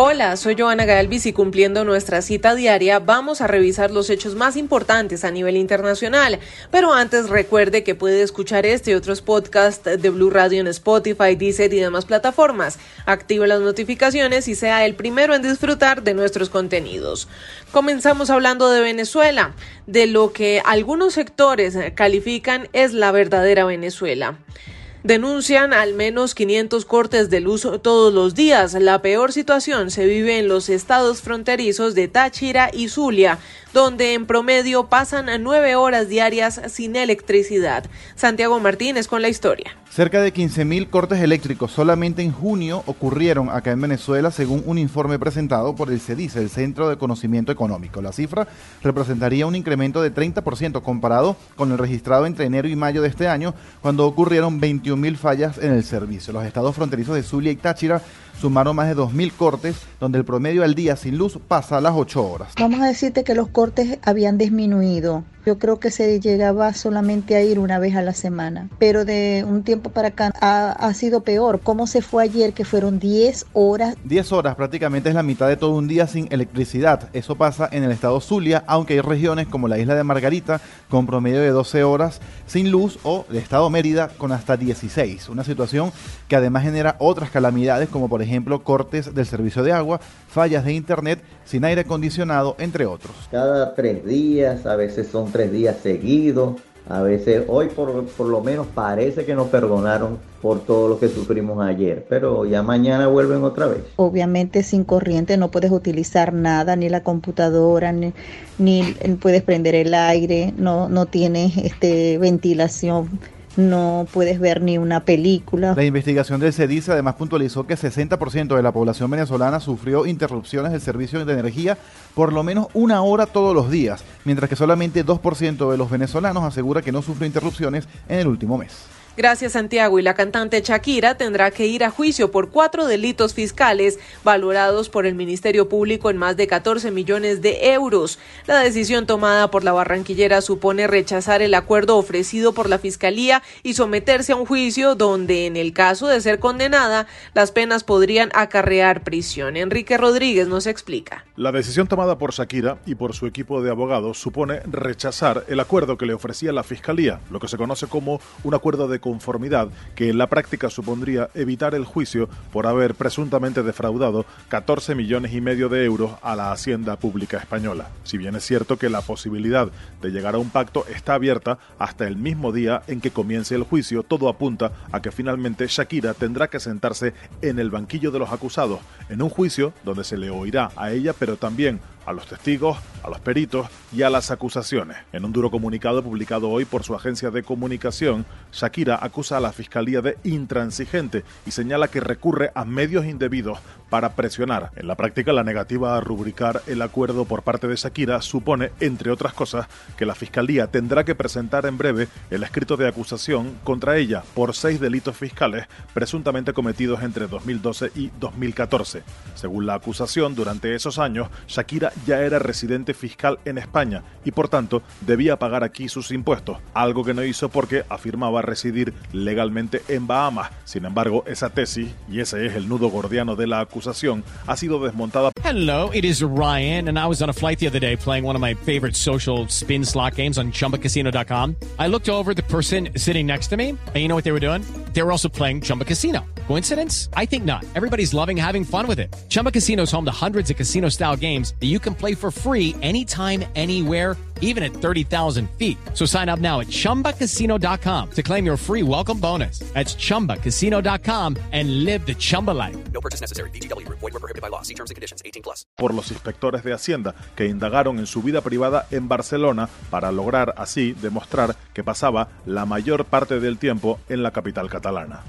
Hola, soy Joana Galvis y cumpliendo nuestra cita diaria vamos a revisar los hechos más importantes a nivel internacional. Pero antes recuerde que puede escuchar este y otros podcasts de Blue Radio en Spotify, Deezer y demás plataformas. Active las notificaciones y sea el primero en disfrutar de nuestros contenidos. Comenzamos hablando de Venezuela, de lo que algunos sectores califican es la verdadera Venezuela. Denuncian al menos 500 cortes de luz todos los días. La peor situación se vive en los estados fronterizos de Táchira y Zulia, donde en promedio pasan nueve horas diarias sin electricidad. Santiago Martínez con la historia. Cerca de 15.000 cortes eléctricos solamente en junio ocurrieron acá en Venezuela, según un informe presentado por el CEDICE, el Centro de Conocimiento Económico. La cifra representaría un incremento de 30% comparado con el registrado entre enero y mayo de este año, cuando ocurrieron 21.000 fallas en el servicio. Los estados fronterizos de Zulia y Táchira sumaron más de 2.000 cortes, donde el promedio al día sin luz pasa a las 8 horas. Vamos a decirte que los cortes habían disminuido. Yo creo que se llegaba solamente a ir una vez a la semana, pero de un tiempo para acá ha, ha sido peor. ¿Cómo se fue ayer que fueron 10 horas? 10 horas prácticamente es la mitad de todo un día sin electricidad. Eso pasa en el estado Zulia, aunque hay regiones como la isla de Margarita con promedio de 12 horas sin luz o el estado Mérida con hasta 16. Una situación que además genera otras calamidades como por ejemplo cortes del servicio de agua, fallas de internet, sin aire acondicionado, entre otros. Cada tres días, a veces son tres días seguidos, a veces hoy por, por lo menos parece que nos perdonaron por todo lo que sufrimos ayer, pero ya mañana vuelven otra vez. Obviamente sin corriente no puedes utilizar nada, ni la computadora, ni, ni puedes prender el aire, no, no tienes este, ventilación no puedes ver ni una película. La investigación del CEDICE además puntualizó que 60% de la población venezolana sufrió interrupciones del servicio de energía por lo menos una hora todos los días, mientras que solamente 2% de los venezolanos asegura que no sufrió interrupciones en el último mes. Gracias Santiago y la cantante Shakira tendrá que ir a juicio por cuatro delitos fiscales valorados por el Ministerio Público en más de 14 millones de euros. La decisión tomada por la barranquillera supone rechazar el acuerdo ofrecido por la Fiscalía y someterse a un juicio donde en el caso de ser condenada las penas podrían acarrear prisión. Enrique Rodríguez nos explica. La decisión tomada por Shakira y por su equipo de abogados supone rechazar el acuerdo que le ofrecía la Fiscalía, lo que se conoce como un acuerdo de conformidad que en la práctica supondría evitar el juicio por haber presuntamente defraudado 14 millones y medio de euros a la Hacienda Pública Española. Si bien es cierto que la posibilidad de llegar a un pacto está abierta hasta el mismo día en que comience el juicio, todo apunta a que finalmente Shakira tendrá que sentarse en el banquillo de los acusados, en un juicio donde se le oirá a ella, pero también a los testigos, a los peritos y a las acusaciones. En un duro comunicado publicado hoy por su agencia de comunicación, Shakira acusa a la Fiscalía de intransigente y señala que recurre a medios indebidos para presionar. En la práctica, la negativa a rubricar el acuerdo por parte de Shakira supone, entre otras cosas, que la Fiscalía tendrá que presentar en breve el escrito de acusación contra ella por seis delitos fiscales presuntamente cometidos entre 2012 y 2014. Según la acusación, durante esos años, Shakira ya era residente fiscal en España y por tanto debía pagar aquí sus impuestos, algo que no hizo porque afirmaba residir legalmente en Bahamas. Sin embargo, esa tesis, y ese es el nudo gordiano de la acusación, ha sido desmontada. Hello, it is Ryan, and I was on a flight the other day playing one of my favorite social spin slot games on chumbacasino.com. I looked over the person sitting next to me, and you know what they were doing? They were also playing Chumba Casino. Coincidence? I think not. Everybody's loving having fun with it. Chumba Casino is home to hundreds of casino style games that you can play for free anytime, anywhere, even at 30,000 feet. So sign up now at chumbacasino.com to claim your free welcome bonus. That's chumbacasino.com and live the Chumba life. No purchase necessary. BGW. Void were prohibited by law. See terms and conditions 18 plus. por los inspectores de Hacienda que indagaron en su vida privada en Barcelona para lograr así demostrar que pasaba la mayor parte del tiempo en la capital catalana.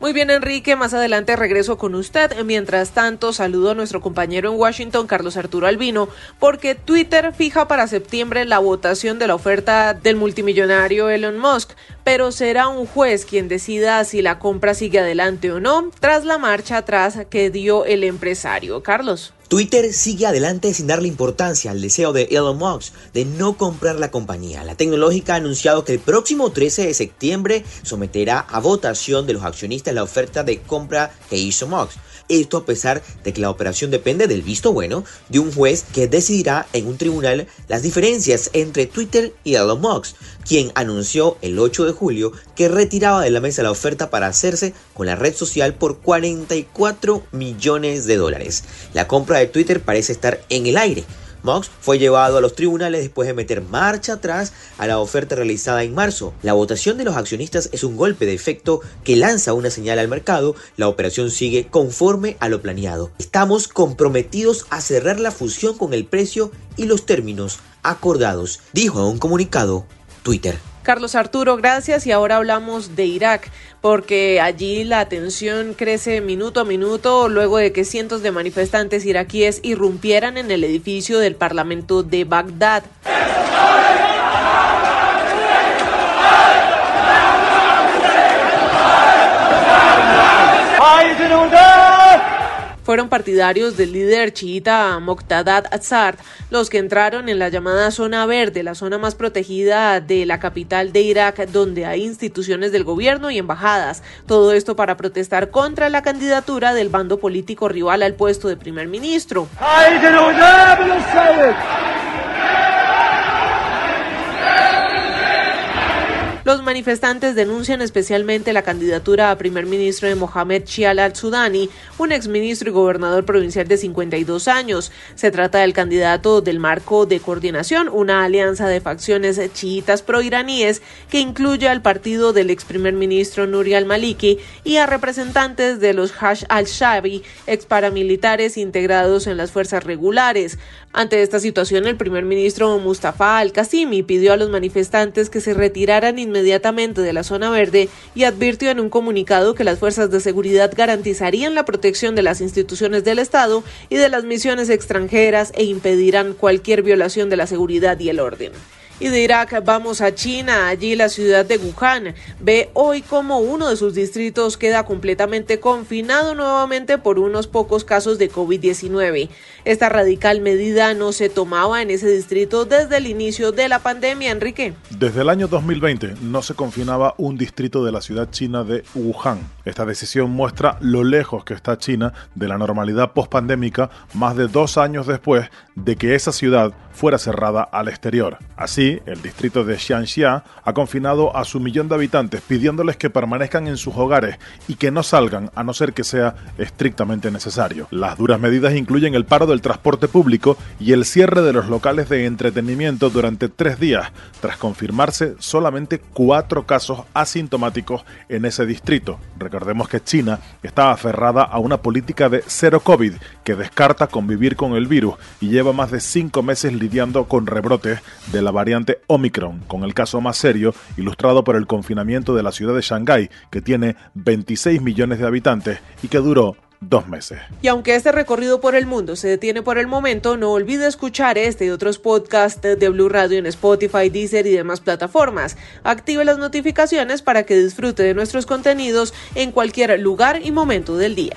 Muy bien, Enrique, más adelante regreso con usted. Mientras tanto, saludo a nuestro compañero en Washington, Carlos Arturo Albino, porque Twitter fija para septiembre la votación de la oferta del multimillonario Elon Musk, pero será un juez quien decida si la compra sigue adelante o no, tras la marcha atrás que dio el empresario. Carlos. Twitter sigue adelante sin darle importancia al deseo de Elon Musk de no comprar la compañía. La tecnológica ha anunciado que el próximo 13 de septiembre someterá a votación de los accionistas la oferta de compra que hizo Musk. Esto a pesar de que la operación depende del visto bueno de un juez que decidirá en un tribunal las diferencias entre Twitter y Elon Musk, quien anunció el 8 de julio que retiraba de la mesa la oferta para hacerse con la red social por 44 millones de dólares. La compra de Twitter parece estar en el aire. Musk fue llevado a los tribunales después de meter marcha atrás a la oferta realizada en marzo. La votación de los accionistas es un golpe de efecto que lanza una señal al mercado. La operación sigue conforme a lo planeado. Estamos comprometidos a cerrar la fusión con el precio y los términos acordados, dijo en un comunicado Twitter. Carlos Arturo, gracias. Y ahora hablamos de Irak, porque allí la tensión crece minuto a minuto luego de que cientos de manifestantes iraquíes irrumpieran en el edificio del Parlamento de Bagdad. Fueron partidarios del líder chiita Moqtada Azar los que entraron en la llamada zona verde, la zona más protegida de la capital de Irak, donde hay instituciones del gobierno y embajadas. Todo esto para protestar contra la candidatura del bando político rival al puesto de primer ministro. Los manifestantes denuncian especialmente la candidatura a primer ministro de Mohamed Chial al-Sudani, un exministro y gobernador provincial de 52 años. Se trata del candidato del Marco de Coordinación, una alianza de facciones chiitas proiraníes que incluye al partido del ex primer ministro Nuri al-Maliki y a representantes de los Hash al-Shabi, ex paramilitares integrados en las fuerzas regulares. Ante esta situación, el primer ministro Mustafa al-Qasimi pidió a los manifestantes que se retiraran inmediatamente de la zona verde y advirtió en un comunicado que las fuerzas de seguridad garantizarían la protección de las instituciones del Estado y de las misiones extranjeras e impedirán cualquier violación de la seguridad y el orden. Y de Irak vamos a China, allí la ciudad de Wuhan ve hoy como uno de sus distritos queda completamente confinado nuevamente por unos pocos casos de COVID-19. Esta radical medida no se tomaba en ese distrito desde el inicio de la pandemia, Enrique. Desde el año 2020 no se confinaba un distrito de la ciudad china de Wuhan. Esta decisión muestra lo lejos que está China de la normalidad pospandémica más de dos años después de que esa ciudad fuera cerrada al exterior. Así, el distrito de Xianxia ha confinado a su millón de habitantes pidiéndoles que permanezcan en sus hogares y que no salgan a no ser que sea estrictamente necesario. Las duras medidas incluyen el paro del transporte público y el cierre de los locales de entretenimiento durante tres días, tras confirmarse solamente cuatro casos asintomáticos en ese distrito. Recordemos que China está aferrada a una política de cero COVID que descarta convivir con el virus y lleva más de cinco meses lidiando con rebrotes de la variante Omicron, con el caso más serio ilustrado por el confinamiento de la ciudad de Shanghái, que tiene 26 millones de habitantes y que duró dos meses. Y aunque este recorrido por el mundo se detiene por el momento, no olvide escuchar este y otros podcasts de Blue Radio en Spotify, Deezer y demás plataformas. Active las notificaciones para que disfrute de nuestros contenidos en cualquier lugar y momento del día.